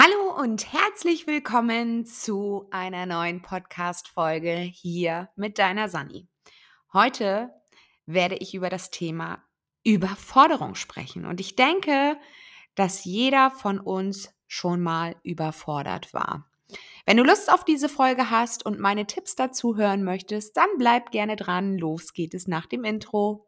Hallo und herzlich willkommen zu einer neuen Podcast-Folge hier mit deiner Sani. Heute werde ich über das Thema Überforderung sprechen und ich denke, dass jeder von uns schon mal überfordert war. Wenn du Lust auf diese Folge hast und meine Tipps dazu hören möchtest, dann bleib gerne dran. Los geht es nach dem Intro.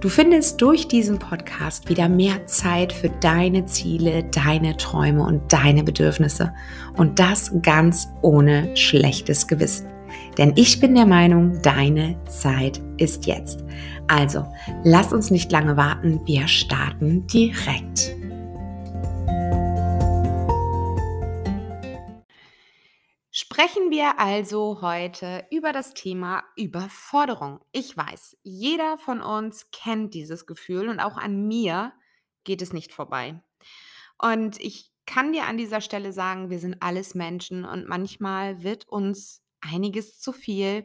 Du findest durch diesen Podcast wieder mehr Zeit für deine Ziele, deine Träume und deine Bedürfnisse. Und das ganz ohne schlechtes Gewissen. Denn ich bin der Meinung, deine Zeit ist jetzt. Also, lass uns nicht lange warten, wir starten direkt. Sprechen wir also heute über das Thema Überforderung. Ich weiß, jeder von uns kennt dieses Gefühl und auch an mir geht es nicht vorbei. Und ich kann dir an dieser Stelle sagen, wir sind alles Menschen und manchmal wird uns einiges zu viel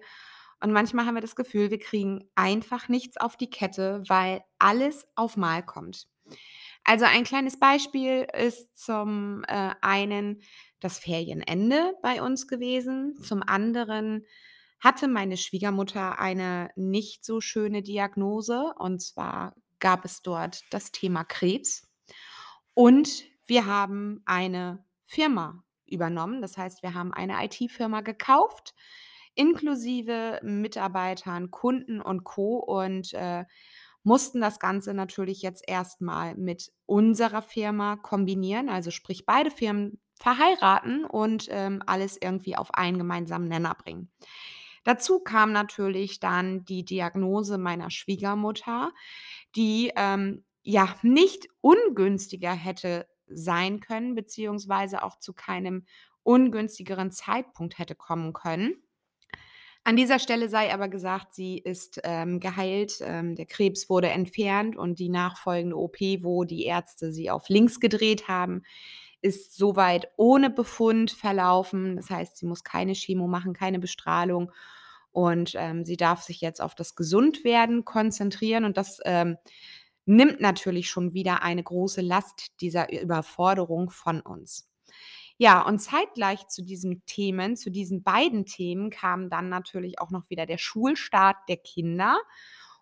und manchmal haben wir das Gefühl, wir kriegen einfach nichts auf die Kette, weil alles auf Mal kommt. Also ein kleines Beispiel ist zum äh, einen das Ferienende bei uns gewesen. Zum anderen hatte meine Schwiegermutter eine nicht so schöne Diagnose und zwar gab es dort das Thema Krebs und wir haben eine Firma übernommen. Das heißt, wir haben eine IT-Firma gekauft, inklusive Mitarbeitern, Kunden und Co. und äh, mussten das Ganze natürlich jetzt erstmal mit unserer Firma kombinieren, also sprich beide Firmen verheiraten und ähm, alles irgendwie auf einen gemeinsamen Nenner bringen. Dazu kam natürlich dann die Diagnose meiner Schwiegermutter, die ähm, ja nicht ungünstiger hätte sein können, beziehungsweise auch zu keinem ungünstigeren Zeitpunkt hätte kommen können. An dieser Stelle sei aber gesagt, sie ist ähm, geheilt, ähm, der Krebs wurde entfernt und die nachfolgende OP, wo die Ärzte sie auf links gedreht haben, ist soweit ohne Befund verlaufen. Das heißt, sie muss keine Chemo machen, keine Bestrahlung und ähm, sie darf sich jetzt auf das Gesundwerden konzentrieren und das ähm, nimmt natürlich schon wieder eine große Last dieser Überforderung von uns. Ja, und zeitgleich zu diesen Themen, zu diesen beiden Themen kam dann natürlich auch noch wieder der Schulstart der Kinder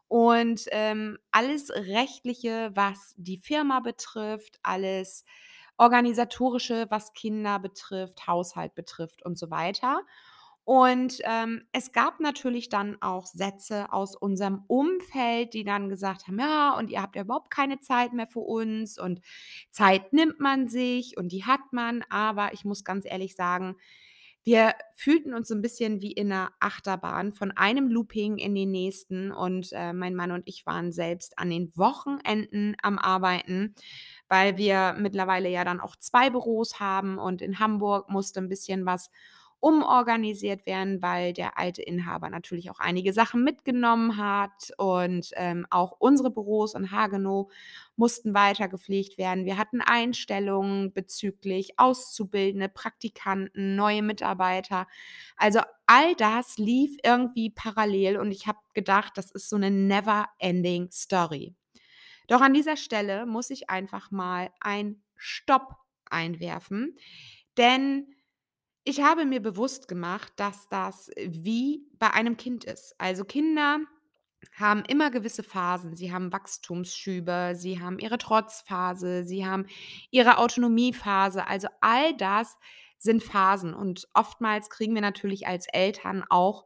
und ähm, alles Rechtliche, was die Firma betrifft, alles Organisatorische, was Kinder betrifft, Haushalt betrifft und so weiter. Und ähm, es gab natürlich dann auch Sätze aus unserem Umfeld, die dann gesagt haben, ja, und ihr habt ja überhaupt keine Zeit mehr für uns und Zeit nimmt man sich und die hat man. Aber ich muss ganz ehrlich sagen, wir fühlten uns so ein bisschen wie in einer Achterbahn von einem Looping in den nächsten und äh, mein Mann und ich waren selbst an den Wochenenden am Arbeiten, weil wir mittlerweile ja dann auch zwei Büros haben und in Hamburg musste ein bisschen was umorganisiert werden, weil der alte Inhaber natürlich auch einige Sachen mitgenommen hat und ähm, auch unsere Büros in Hagenow mussten weiter gepflegt werden. Wir hatten Einstellungen bezüglich Auszubildende, Praktikanten, neue Mitarbeiter. Also all das lief irgendwie parallel und ich habe gedacht, das ist so eine never-ending Story. Doch an dieser Stelle muss ich einfach mal ein Stopp einwerfen, denn ich habe mir bewusst gemacht, dass das wie bei einem Kind ist. Also Kinder haben immer gewisse Phasen. Sie haben Wachstumsschübe, sie haben ihre Trotzphase, sie haben ihre Autonomiephase. Also all das sind Phasen und oftmals kriegen wir natürlich als Eltern auch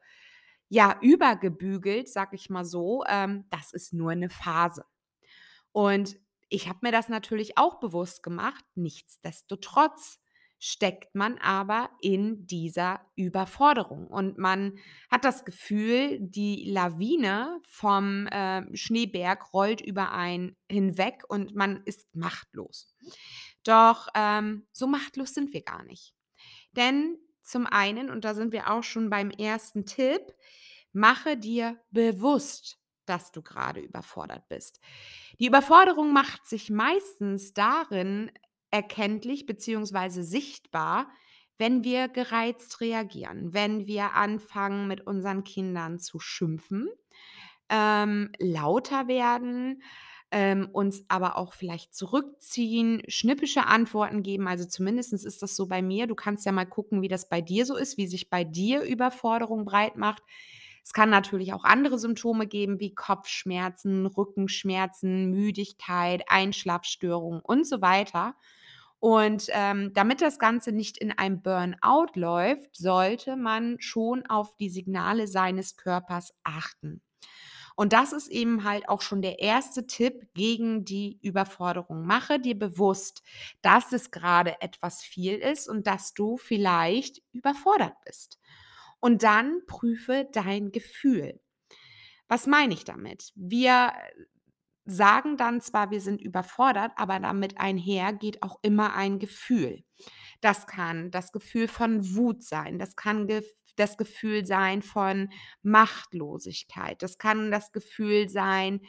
ja übergebügelt, sag ich mal so. Ähm, das ist nur eine Phase. Und ich habe mir das natürlich auch bewusst gemacht. Nichtsdestotrotz steckt man aber in dieser Überforderung. Und man hat das Gefühl, die Lawine vom äh, Schneeberg rollt über einen hinweg und man ist machtlos. Doch ähm, so machtlos sind wir gar nicht. Denn zum einen, und da sind wir auch schon beim ersten Tipp, mache dir bewusst, dass du gerade überfordert bist. Die Überforderung macht sich meistens darin erkenntlich beziehungsweise sichtbar, wenn wir gereizt reagieren, wenn wir anfangen, mit unseren Kindern zu schimpfen, ähm, lauter werden, ähm, uns aber auch vielleicht zurückziehen, schnippische Antworten geben. Also zumindestens ist das so bei mir. Du kannst ja mal gucken, wie das bei dir so ist, wie sich bei dir Überforderung breit macht. Es kann natürlich auch andere Symptome geben, wie Kopfschmerzen, Rückenschmerzen, Müdigkeit, Einschlafstörungen und so weiter. Und ähm, damit das Ganze nicht in ein Burnout läuft, sollte man schon auf die Signale seines Körpers achten. Und das ist eben halt auch schon der erste Tipp gegen die Überforderung. Mache dir bewusst, dass es gerade etwas viel ist und dass du vielleicht überfordert bist. Und dann prüfe dein Gefühl. Was meine ich damit? Wir sagen dann zwar, wir sind überfordert, aber damit einher geht auch immer ein Gefühl. Das kann das Gefühl von Wut sein, das kann gef das Gefühl sein von Machtlosigkeit, das kann das Gefühl sein,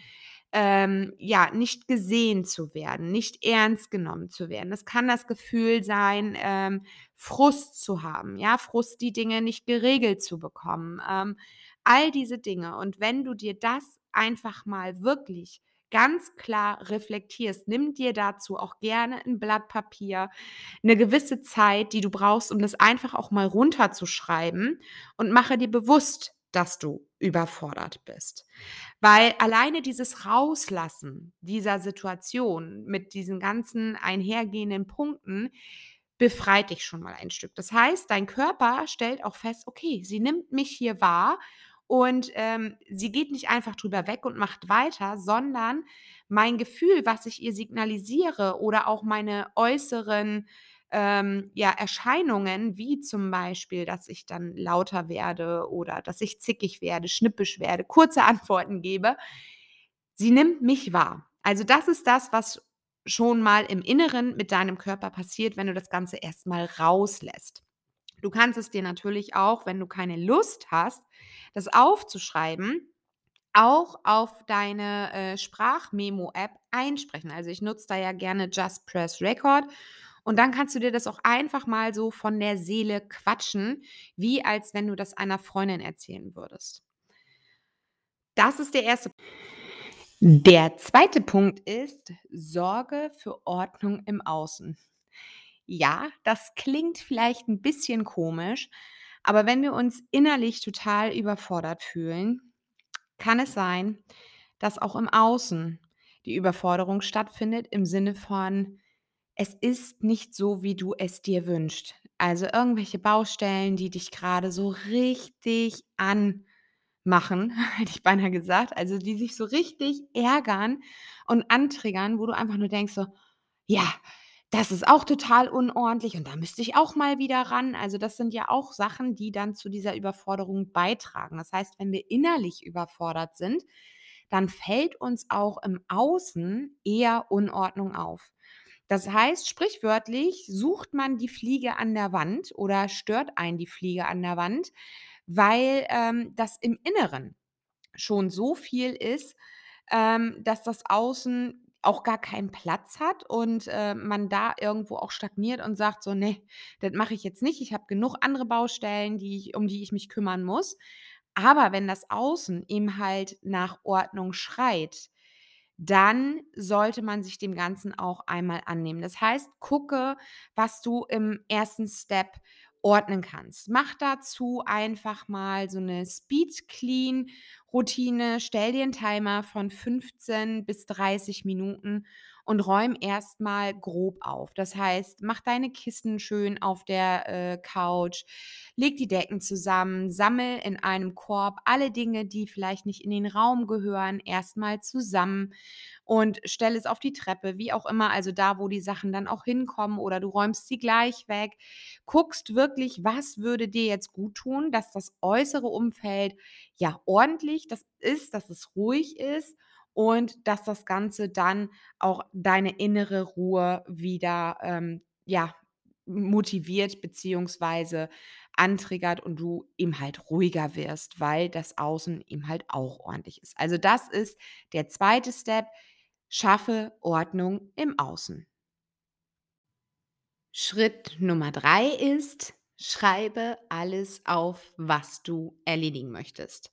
ähm, ja, nicht gesehen zu werden, nicht ernst genommen zu werden. Es kann das Gefühl sein, ähm, Frust zu haben, ja, Frust, die Dinge nicht geregelt zu bekommen, ähm, all diese Dinge. Und wenn du dir das einfach mal wirklich ganz klar reflektierst, nimm dir dazu auch gerne ein Blatt Papier, eine gewisse Zeit, die du brauchst, um das einfach auch mal runterzuschreiben und mache dir bewusst, dass du überfordert bist. Weil alleine dieses Rauslassen dieser Situation mit diesen ganzen einhergehenden Punkten befreit dich schon mal ein Stück. Das heißt, dein Körper stellt auch fest: „Okay, sie nimmt mich hier wahr und, ähm, sie geht nicht einfach drüber weg und macht weiter, sondern mein Gefühl, was ich ihr signalisiere oder auch meine äußeren, ähm, ja, Erscheinungen, wie zum Beispiel, dass ich dann lauter werde oder dass ich zickig werde, schnippisch werde, kurze Antworten gebe. Sie nimmt mich wahr. Also, das ist das, was schon mal im Inneren mit deinem Körper passiert, wenn du das Ganze erst mal rauslässt. Du kannst es dir natürlich auch, wenn du keine Lust hast, das aufzuschreiben, auch auf deine, äh, Sprachmemo-App einsprechen. Also, ich nutze da ja gerne Just Press Record und dann kannst du dir das auch einfach mal so von der Seele quatschen, wie als wenn du das einer Freundin erzählen würdest. Das ist der erste Der zweite Punkt ist, sorge für Ordnung im Außen. Ja, das klingt vielleicht ein bisschen komisch, aber wenn wir uns innerlich total überfordert fühlen, kann es sein, dass auch im Außen die Überforderung stattfindet im Sinne von: Es ist nicht so, wie du es dir wünschst. Also, irgendwelche Baustellen, die dich gerade so richtig anmachen, hätte ich beinahe gesagt, also, die sich so richtig ärgern und antriggern, wo du einfach nur denkst so: „Ja, das ist auch total unordentlich und da müsste ich auch mal wieder ran.“ Also, das sind ja auch Sachen, die dann zu dieser Überforderung beitragen. Das heißt, wenn wir innerlich überfordert sind, dann fällt uns auch im Außen eher Unordnung auf. Das heißt, sprichwörtlich sucht man die Fliege an der Wand oder stört einen die Fliege an der Wand, weil, ähm, das im Inneren schon so viel ist, ähm, dass das Außen auch gar keinen Platz hat und, äh, man da irgendwo auch stagniert und sagt so: „Ne, das mache ich jetzt nicht. Ich habe genug andere Baustellen, die ich um die ich mich kümmern muss.“ Aber wenn das Außen eben halt nach Ordnung schreit, dann sollte man sich dem Ganzen auch einmal annehmen. Das heißt, gucke, was du im ersten Step ordnen kannst. Mach dazu einfach mal so eine Speed Clean Routine. Stell dir 'n Timer von 15 bis 30 Minuten und räum erst mal grob auf. Das heißt, mach deine Kissen schön auf der, äh, Couch, leg die Decken zusammen, sammel in einem Korb alle Dinge, die vielleicht nicht in den Raum gehören, erst mal zusammen und stell es auf die Treppe, wie auch immer, also da, wo die Sachen dann auch hinkommen oder du räumst sie gleich weg. Guckst wirklich, was würde dir jetzt guttun, dass das äußere Umfeld, ja, ordentlich das ist, dass es ruhig ist und dass das Ganze dann auch deine innere Ruhe wieder, ähm, ja, motiviert beziehungsweise antriggert und du eben halt ruhiger wirst, weil das Außen eben halt auch ordentlich ist. Also das ist der zweite Step. Schaffe Ordnung im Außen. Schritt Nummer 3 ist, schreibe alles auf, was du erledigen möchtest.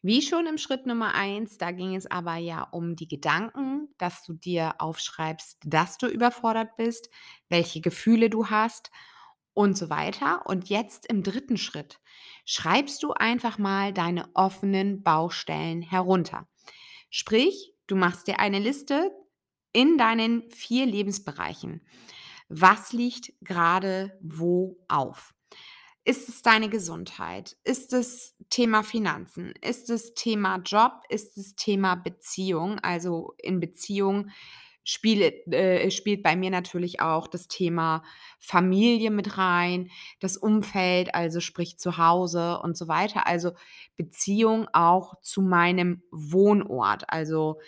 Wie schon im Schritt Nummer 1, da ging es aber ja um die Gedanken, dass du dir aufschreibst, dass du überfordert bist, welche Gefühle du hast und so weiter. Und jetzt im dritten Schritt schreibst du einfach mal deine offenen Baustellen herunter. Sprich, du machst dir eine Liste in deinen vier Lebensbereichen. Was liegt gerade wo auf? Ist es deine Gesundheit? Ist es Thema Finanzen? Ist es Thema Job? Ist es Thema Beziehung? Also in Beziehung spielt, äh, spielt bei mir natürlich auch das Thema Familie mit rein, das Umfeld, also sprich zu Hause und so weiter. Also Beziehung auch zu meinem Wohnort. Also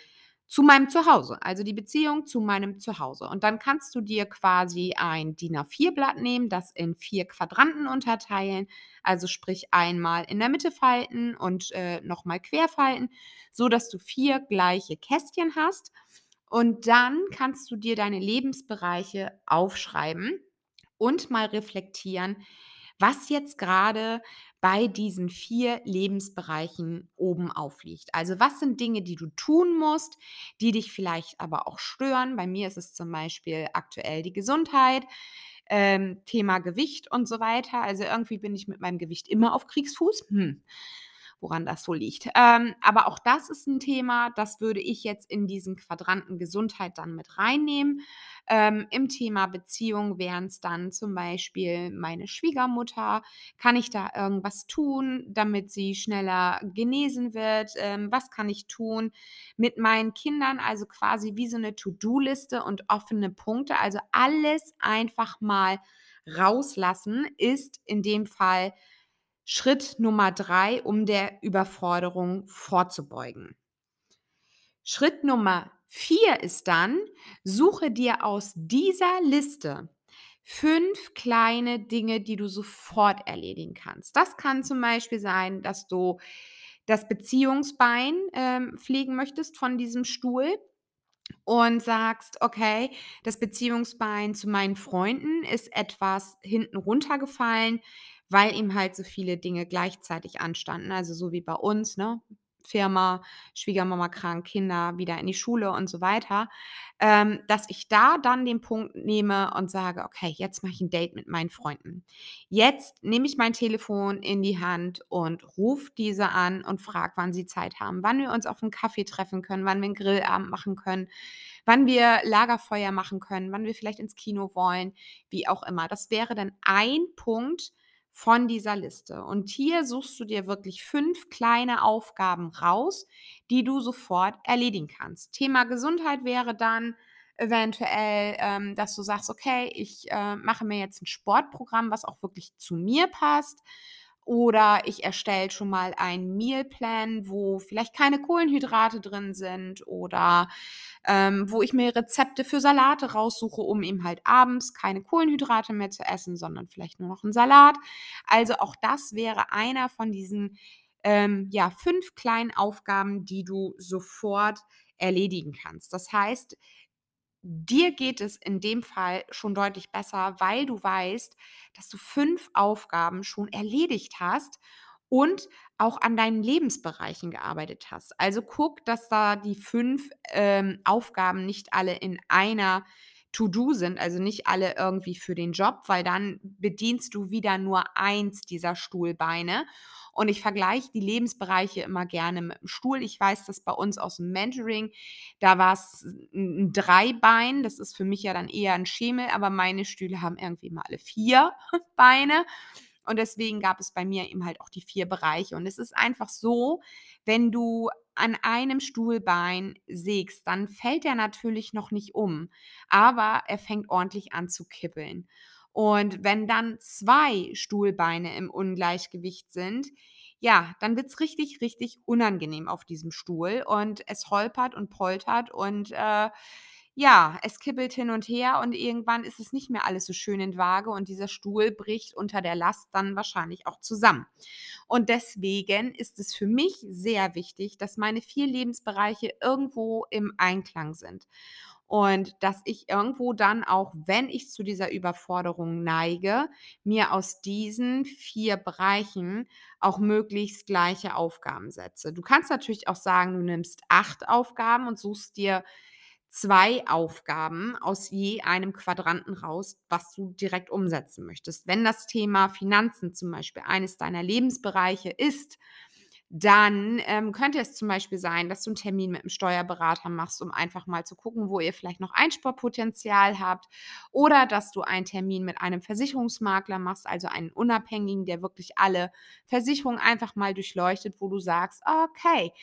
zu meinem Zuhause, also die Beziehung zu meinem Zuhause. Und dann kannst du dir quasi ein DIN A4-Blatt nehmen, das in vier Quadranten unterteilen, also sprich einmal in der Mitte falten und äh, nochmal querfalten, so dass du vier gleiche Kästchen hast. Und dann kannst du dir deine Lebensbereiche aufschreiben und mal reflektieren, was jetzt gerade bei diesen vier Lebensbereichen oben aufliegt. Also was sind Dinge, die du tun musst, die dich vielleicht aber auch stören? Bei mir ist es zum Beispiel aktuell die Gesundheit, ähm, Thema Gewicht und so weiter. Also irgendwie bin ich mit meinem Gewicht immer auf Kriegsfuß. Hm woran das so liegt. Ähm, aber auch das ist ein Thema, das würde ich jetzt in diesen Quadranten Gesundheit dann mit reinnehmen. Ähm, Im Thema Beziehung wären es dann zum Beispiel meine Schwiegermutter. Kann ich da irgendwas tun, damit sie schneller genesen wird? Ähm, was kann ich tun mit meinen Kindern? Also quasi wie so eine To-Do-Liste und offene Punkte. Also alles einfach mal rauslassen ist in dem Fall Schritt Nummer drei, um der Überforderung vorzubeugen. Schritt Nummer vier ist dann, suche dir aus dieser Liste fünf kleine Dinge, die du sofort erledigen kannst. Das kann zum Beispiel sein, dass du das Beziehungsbein ähm, pflegen möchtest von diesem Stuhl und sagst, okay, das Beziehungsbein zu meinen Freunden ist etwas hinten runtergefallen weil ihm halt so viele Dinge gleichzeitig anstanden. Also so wie bei uns, ne? Firma, Schwiegermama krank, Kinder wieder in die Schule und so weiter, ähm, dass ich da dann den Punkt nehme und sage, okay, jetzt mache ich ein Date mit meinen Freunden. Jetzt nehme ich mein Telefon in die Hand und rufe diese an und frage, wann sie Zeit haben, wann wir uns auf einen Kaffee treffen können, wann wir einen Grillabend machen können, wann wir Lagerfeuer machen können, wann wir vielleicht ins Kino wollen, wie auch immer. Das wäre dann ein Punkt, von dieser Liste. Und hier suchst du dir wirklich fünf kleine Aufgaben raus, die du sofort erledigen kannst. Thema Gesundheit wäre dann eventuell, ähm, dass du sagst, okay, ich äh, mache mir jetzt ein Sportprogramm, was auch wirklich zu mir passt. Oder ich erstelle schon mal einen Mealplan, wo vielleicht keine Kohlenhydrate drin sind oder ähm, wo ich mir Rezepte für Salate raussuche, um eben halt abends keine Kohlenhydrate mehr zu essen, sondern vielleicht nur noch einen Salat. Also auch das wäre einer von diesen ähm, ja, fünf kleinen Aufgaben, die du sofort erledigen kannst. Das heißt, dir geht es in dem Fall schon deutlich besser, weil du weißt, dass du fünf Aufgaben schon erledigt hast und auch an deinen Lebensbereichen gearbeitet hast. Also guck, dass da die fünf ähm, Aufgaben nicht alle in einer To-Do sind, also nicht alle irgendwie für den Job, weil dann bedienst du wieder nur eins dieser Stuhlbeine. Und ich vergleiche die Lebensbereiche immer gerne mit dem Stuhl. Ich weiß das bei uns aus dem Mentoring, da war es ein Dreibein, das ist für mich ja dann eher ein Schemel, aber meine Stühle haben irgendwie mal alle vier Beine. Und deswegen gab es bei mir eben halt auch die vier Bereiche. Und es ist einfach so, wenn du an einem Stuhlbein sägst, dann fällt er natürlich noch nicht um, aber er fängt ordentlich an zu kippeln. Und wenn dann zwei Stuhlbeine im Ungleichgewicht sind, ja, dann wird es richtig, richtig unangenehm auf diesem Stuhl und es holpert und poltert und äh, ja, es kippelt hin und her und irgendwann ist es nicht mehr alles so schön in Waage und dieser Stuhl bricht unter der Last dann wahrscheinlich auch zusammen. Und deswegen ist es für mich sehr wichtig, dass meine vier Lebensbereiche irgendwo im Einklang sind. Und dass ich irgendwo dann auch, wenn ich zu dieser Überforderung neige, mir aus diesen 4 Bereichen auch möglichst gleiche Aufgaben setze. Du kannst natürlich auch sagen, du nimmst 8 Aufgaben und suchst dir 2 Aufgaben aus je einem Quadranten raus, was du direkt umsetzen möchtest. Wenn das Thema Finanzen zum Beispiel eines deiner Lebensbereiche ist, dann, ähm, könnte es zum Beispiel sein, dass du 'n Termin mit 'm Steuerberater machst, um einfach mal zu gucken, wo ihr vielleicht noch Einsparpotenzial habt oder dass du einen Termin mit einem Versicherungsmakler machst, also einen Unabhängigen, der wirklich alle Versicherungen einfach mal durchleuchtet, wo du sagst: „Okay,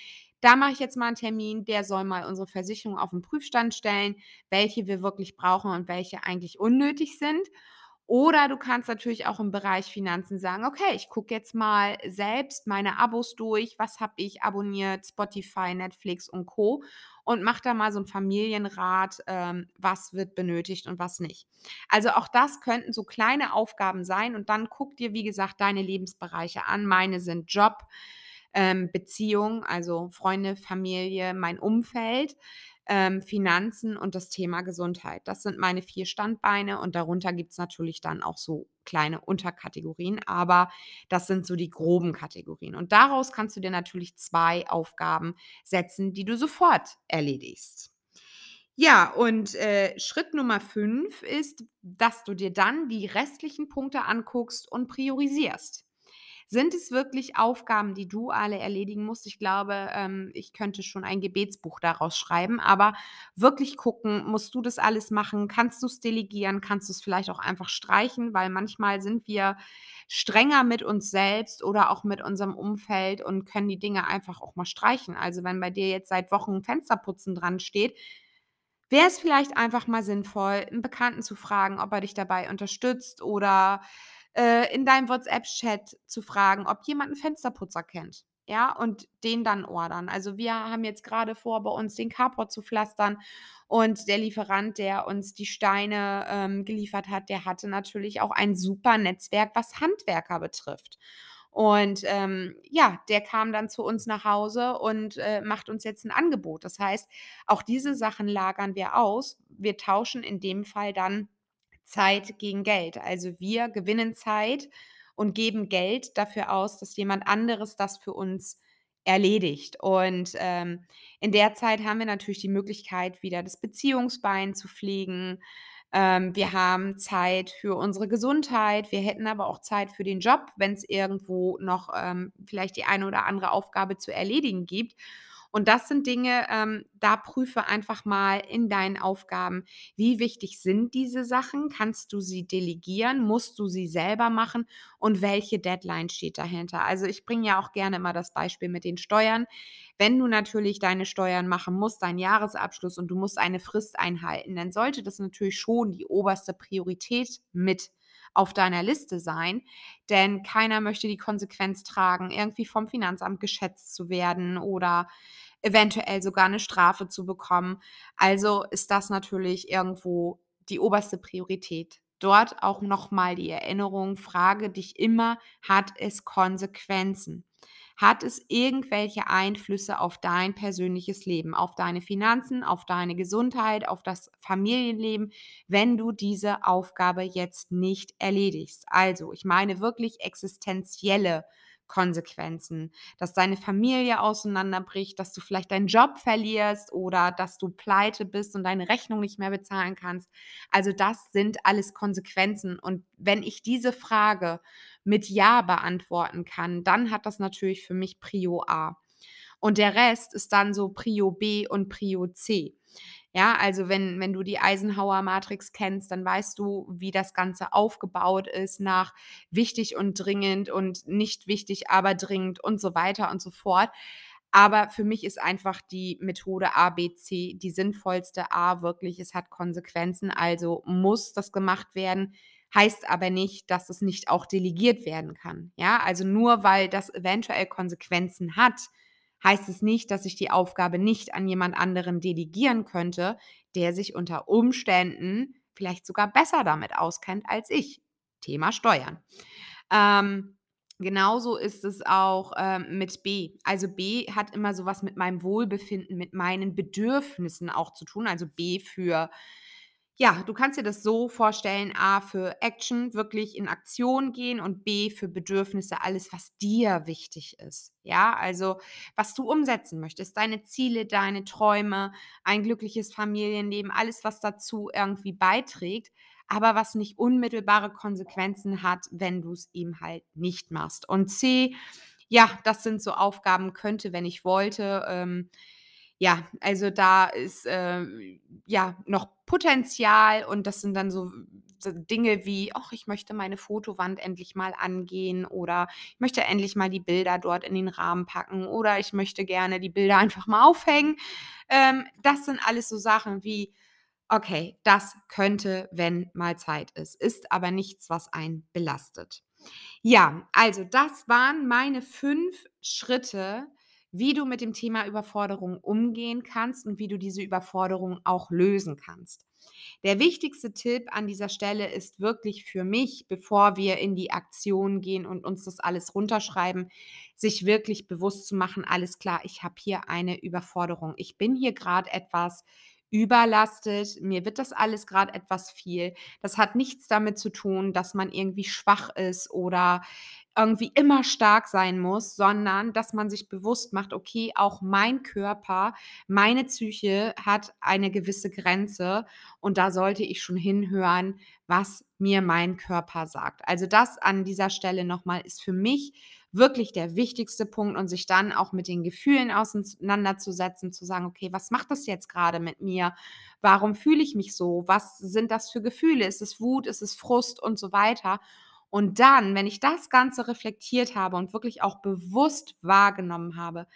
da mache ich jetzt mal 'n Termin, der soll mal unsere Versicherung auf 'n Prüfstand stellen, welche wir wirklich brauchen und welche eigentlich unnötig sind.“ Oder du kannst natürlich auch im Bereich Finanzen sagen: „Okay, ich gucke jetzt mal selbst meine Abos durch. Was habe ich abonniert? Spotify, Netflix und Co. und mache da mal so 'n Familienrat, ähm, was wird benötigt und was nicht.“ Also, auch das könnten so kleine Aufgaben sein und dann guck dir, wie gesagt, deine Lebensbereiche an. Meine sind Job, ähm, Beziehung, also Freunde, Familie, mein Umfeld, ähm, Finanzen und das Thema Gesundheit. Das sind meine 4 Standbeine und darunter gibt's natürlich dann auch so kleine Unterkategorien, aber das sind so die groben Kategorien. Und daraus kannst du dir natürlich 2 Aufgaben setzen, die du sofort erledigst. Ja, und, äh, Schritt Nummer 5 ist, dass du dir dann die restlichen Punkte anguckst und priorisierst. Sind es wirklich Aufgaben, die du alle erledigen musst? Ich glaube, ähm, ich könnte schon ein Gebetsbuch daraus schreiben, aber wirklich gucken, musst du das alles machen? Kannst du's delegieren? Kannst du's vielleicht auch einfach streichen? Weil manchmal sind wir strenger mit uns selbst oder auch mit unserem Umfeld und können die Dinge einfach auch mal streichen. Also, wenn bei dir jetzt seit Wochen Fensterputzen dran steht, wäre es vielleicht einfach mal sinnvoll, 'n Bekannten zu fragen, ob er dich dabei unterstützt oder, äh, in deinem WhatsApp-Chat zu fragen, ob jemand 'n Fensterputzer kennt, ja, und den dann ordern. Also, wir haben jetzt grade vor, bei uns den Carport zu pflastern und der Lieferant, der uns die Steine, ähm, geliefert hat, der hatte natürlich auch ein super Netzwerk, was Handwerker betrifft. Und, ähm, ja, der kam dann zu uns nach Hause und, äh, macht uns jetzt 'n Angebot. Das heißt, auch diese Sachen lagern wir aus. Wir tauschen in dem Fall dann Zeit gegen Geld. Also, wir gewinnen Zeit und geben Geld dafür aus, dass jemand anderes das für uns erledigt. Und, ähm, in der Zeit haben wir natürlich die Möglichkeit, wieder das Beziehungsbein zu pflegen. Ähm, wir haben Zeit für unsere Gesundheit. Wir hätten aber auch Zeit für den Job, wenn's irgendwo noch, ähm, vielleicht die eine oder andere Aufgabe zu erledigen gibt. Und das sind Dinge, ähm, da prüfe einfach mal in deinen Aufgaben, wie wichtig sind diese Sachen? Kannst du sie delegieren? Musst du sie selber machen? Und welche Deadline steht dahinter? Also, ich bringe ja auch gerne immer das Beispiel mit den Steuern. Wenn du natürlich deine Steuern machen musst, deinen Jahresabschluss und du musst eine Frist einhalten, dann sollte das natürlich schon die oberste Priorität mit auf deiner Liste sein, denn keiner möchte die Konsequenz tragen, irgendwie vom Finanzamt geschätzt zu werden oder eventuell sogar 'ne Strafe zu bekommen. Also, ist das natürlich irgendwo die oberste Priorität. Dort auch noch mal die Erinnerung, frage dich immer: „Hat es Konsequenzen? Hat es irgendwelche Einflüsse auf dein persönliches Leben, auf deine Finanzen, auf deine Gesundheit, auf das Familienleben, wenn du diese Aufgabe jetzt nicht erledigst?“ Also, ich meine wirklich existenzielle Konsequenzen, dass deine Familie auseinanderbricht, dass du vielleicht deinen Job verlierst oder dass du pleite bist und deine Rechnung nicht mehr bezahlen kannst. Also, das sind alles Konsequenzen. Und wenn ich diese Frage mit „ja“ beantworten kann, dann hat das natürlich für mich Prio A. Und der Rest ist dann so Prio B und Prio C. Ja, also, wenn wenn du die Eisenhower-Matrix kennst, dann weißt du, wie das Ganze aufgebaut ist nach wichtig und dringend und nicht wichtig, aber dringend und so weiter und so fort. Aber für mich ist einfach die Methode A, B, C die sinnvollste. A, wirklich, es hat Konsequenzen, also muss das gemacht werden, heißt aber nicht, dass es nicht auch delegiert werden kann. Ja, also, nur weil das eventuell Konsequenzen hat, heißt es nicht, dass ich die Aufgabe nicht an jemand anderen delegieren könnte, der sich unter Umständen vielleicht sogar besser damit auskennt als ich. Thema Steuern. Ähm, genauso ist es auch ähm, mit B. Also B hat immer so was mit meinem Wohlbefinden, mit meinen Bedürfnissen auch zu tun. Also B für ja, du kannst dir das so vorstellen, A für Action, wirklich in Aktion gehen und B für Bedürfnisse, alles, was dir wichtig ist. Ja, also was du umsetzen möchtest, deine Ziele, deine Träume, ein glückliches Familienleben, alles, was dazu irgendwie beiträgt, aber was nicht unmittelbare Konsequenzen hat, wenn du es eben halt nicht machst. Und C, ja, das sind so Aufgaben, könnte, wenn ich wollte. Ähm, ja, also da ist, äh, ja, noch Potenzial und das sind dann so Dinge wie: „Ach, ich möchte meine Fotowand endlich mal angehen“ oder „ich möchte endlich mal die Bilder dort in den Rahmen packen“ oder „ich möchte gerne die Bilder einfach mal aufhängen.“ Ähm, das sind alles so Sachen wie: „Okay, das könnte, wenn mal Zeit ist“, ist aber nichts, was einen belastet. Ja, also das waren meine 5 Schritte, wie du mit dem Thema Überforderung umgehen kannst und wie du diese Überforderung auch lösen kannst. Der wichtigste Tipp an dieser Stelle ist wirklich für mich, bevor wir in die Aktion gehen und uns das alles runterschreiben, sich wirklich bewusst zu machen, alles klar, ich habe hier eine Überforderung. Ich bin hier gerade etwas überlastet, mir wird das alles gerade etwas viel. Das hat nichts damit zu tun, dass man irgendwie schwach ist oder irgendwie immer stark sein muss, sondern dass man sich bewusst macht: „Okay, auch mein Körper, meine Psyche hat eine gewisse Grenze und da sollte ich schon hinhören, was mir mein Körper sagt.“ Also, das an dieser Stelle noch mal ist für mich wirklich der wichtigste Punkt und sich dann auch mit den Gefühlen auseinanderzusetzen, zu sagen: „Okay, was macht das jetzt gerade mit mir? Warum fühle ich mich so? Was sind das für Gefühle? Ist es Wut? Ist es Frust?“ und so weiter. Und dann, wenn ich das Ganze reflektiert habe und wirklich auch bewusst wahrgenommen habe,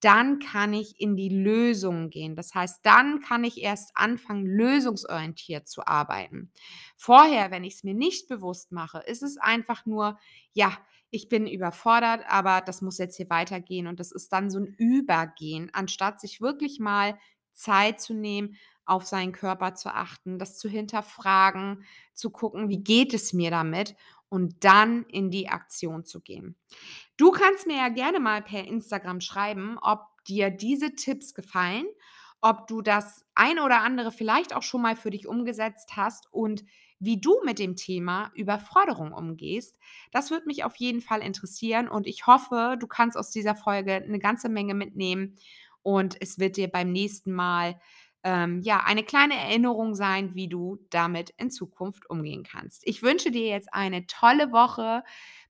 dann kann ich in die Lösung gehen. Das heißt, dann kann ich erst anfangen, lösungsorientiert zu arbeiten. Vorher, wenn ich es mir nicht bewusst mache, ist es einfach nur, ja, ich bin überfordert, aber das muss jetzt hier weitergehen. Und das ist dann so ein Übergehen, anstatt sich wirklich mal Zeit zu nehmen, auf seinen Körper zu achten, das zu hinterfragen, zu gucken, wie geht es mir damit und dann in die Aktion zu gehen. Du kannst mir ja gerne mal per Instagram schreiben, ob dir diese Tipps gefallen, ob du das eine oder andere vielleicht auch schon mal für dich umgesetzt hast und wie du mit dem Thema Überforderung umgehst. Das würde mich auf jeden Fall interessieren und ich hoffe, du kannst aus dieser Folge eine ganze Menge mitnehmen und es wird dir beim nächsten Mal ähm, ja, eine kleine Erinnerung sein, wie du damit in Zukunft umgehen kannst. Ich wünsche dir jetzt eine tolle Woche.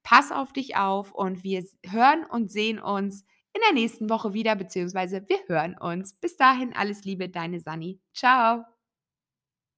Pass auf dich auf und wir hören und sehen uns in der nächsten Woche wieder, beziehungsweise wir hören uns. Bis dahin alles Liebe, deine Sani. Ciao.